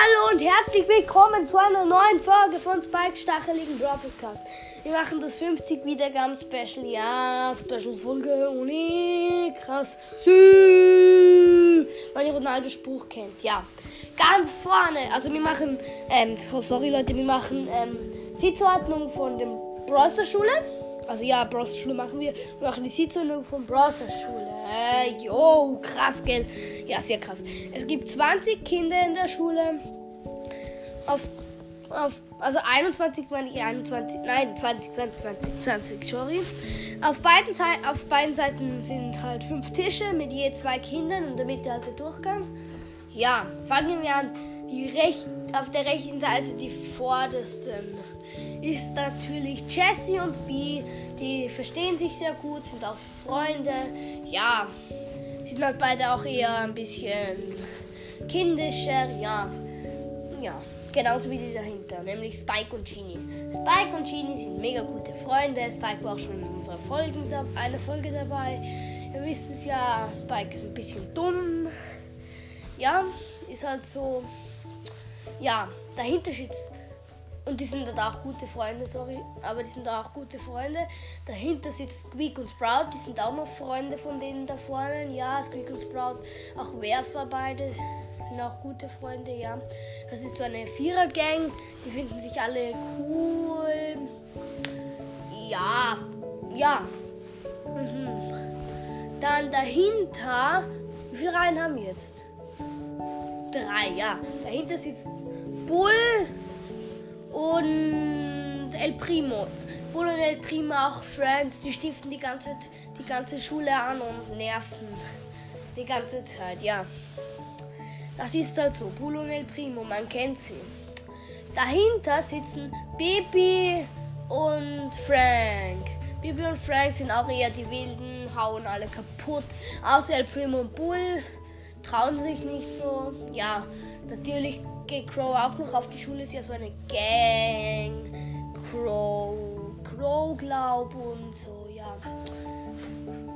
Hallo und herzlich willkommen zu einer neuen Folge von Spike Stacheligen Brawl Podcast. Wir machen das 50 Wiedergaben Special. Ja, Special Folge ohne krass. Sü. Man die Ronaldo Spruch kennt. Ja, ganz vorne. Also wir machen, ähm, sorry Leute, wir machen ähm, Sitzordnung von dem Browser Schule. Also ja, Browser Schule machen wir. Wir machen die Sitzordnung von Browser Schule. Äh, jo, krass, gell? Ja, sehr krass. Es gibt 20 Kinder in der Schule. Auf, auf also 21 meine ich 21, nein, 20, 20, 20, 20, sorry. Auf beiden, Seiten, auf beiden Seiten sind halt fünf Tische mit je zwei Kindern und damit halt der Durchgang. Ja, fangen wir an. Die recht, auf der rechten Seite die vordersten ist natürlich Jessie und Bee. Die verstehen sich sehr gut, sind auch Freunde. Ja, sind halt beide auch eher ein bisschen kindischer. Ja, ja. Genauso wie die dahinter, nämlich Spike und Genie. Spike und Genie sind mega gute Freunde. Spike war auch schon in unserer Folge, eine Folge dabei. Ihr wisst es ja, Spike ist ein bisschen dumm. Ja, ist halt so. Ja, dahinter steht und die sind da auch gute Freunde, sorry. Aber die sind da auch gute Freunde. Dahinter sitzt Squeak und Sprout. Die sind auch noch Freunde von denen da vorne. Ja, Squeak und Sprout. Auch Werfer beide. Sind auch gute Freunde, ja. Das ist so eine Vierer-Gang. Die finden sich alle cool. Ja. Ja. Mhm. Dann dahinter. Wie viele Reihen haben wir jetzt? Drei, ja. Dahinter sitzt Bull und El Primo. Bull und El Primo auch Friends, die stiften die ganze, die ganze Schule an und nerven. Die ganze Zeit, ja. Das ist halt so. Bull und El Primo, man kennt sie. Dahinter sitzen Baby und Frank. Baby und Frank sind auch eher die Wilden, hauen alle kaputt. Außer El Primo und Bull trauen sich nicht so. Ja, natürlich geht Crow auch noch auf die Schule, ist ja so eine Gang. Crow, Crow glaub und so, ja.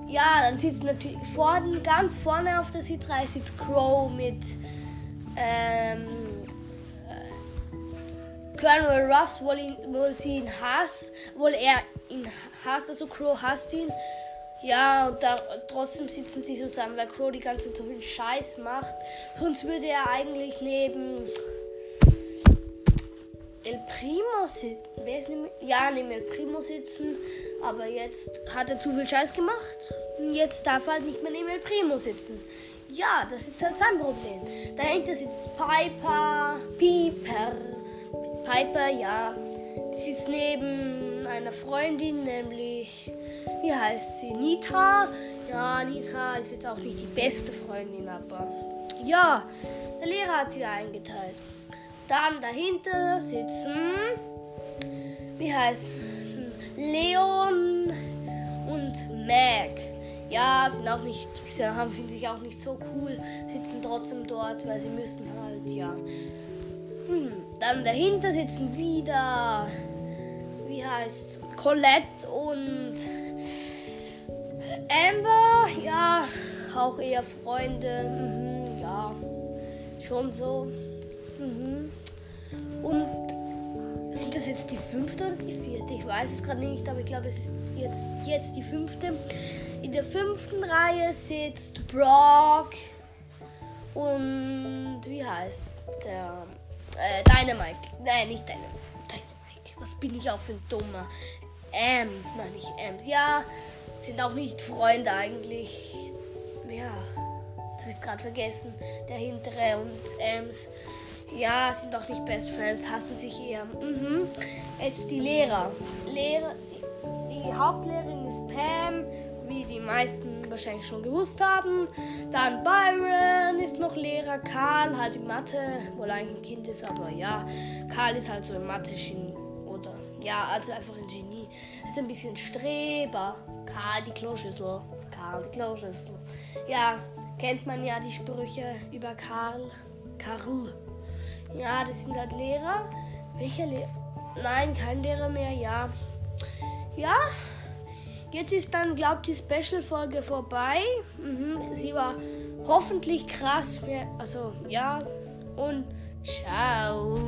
Ja, dann sitzt natürlich vorne, ganz vorne auf der Sitzreihe sitzt Crow mit ähm, äh, Colonel Ruffs, wohl, ihn, wohl sie ihn hasst, wohl er ihn hasst, also Crow hasst ihn. Ja, und da, trotzdem sitzen sie zusammen, weil Crow die ganze Zeit so viel Scheiß macht. Sonst würde er eigentlich neben El Primo sitzen. Ja, neben El Primo sitzen. Aber jetzt hat er zu viel Scheiß gemacht. Und jetzt darf er halt nicht mehr neben El Primo sitzen. Ja, das ist halt sein Problem. Dahinter sitzt Piper. Piper. Piper, ja. Sie ist neben einer Freundin, nämlich wie heißt sie? Nita. Ja, Nita ist jetzt auch nicht die beste Freundin, aber ja, der Lehrer hat sie eingeteilt. Dann dahinter sitzen, wie heißt Leon und Meg. Ja, sind auch nicht, sie haben, finden sich auch nicht so cool, sitzen trotzdem dort, weil sie müssen halt, ja. Hm. Dann dahinter sitzen wieder, wie heißt Colette und Amber, ja, auch eher Freunde, mhm, ja, schon so. Mhm. Und sind das jetzt die fünfte oder die vierte? Ich weiß es gerade nicht, aber ich glaube, es ist jetzt, jetzt die fünfte. In der fünften Reihe sitzt Brock und wie heißt der? Äh, Dynamite. Nein, nicht Dynamite. Was bin ich auch für ein dummer? Ams, meine ich. Ams. Ja, sind auch nicht Freunde eigentlich. Ja, du hast gerade vergessen. Der hintere und Ems. Ja, sind auch nicht Best Friends, hassen sich eher. Mhm. Jetzt die Lehrer. Lehrer die, die Hauptlehrerin ist Pam, wie die meisten wahrscheinlich schon gewusst haben. Dann Byron ist noch Lehrer. Karl halt in Mathe, wohl eigentlich ein Kind ist, aber ja. Karl ist halt so ein Mathe-Genie. Ja, also einfach ein Genie. Ist ein bisschen Streber. Karl die Kloschüssel. Karl die Kloschüssel. Ja, kennt man ja die Sprüche über Karl. Karl. Ja, das sind halt Lehrer. Welcher Lehrer? Nein, kein Lehrer mehr, ja. Ja, jetzt ist dann, glaubt die Special-Folge vorbei. Mhm, sie war hoffentlich krass. Also, ja. Und Ciao.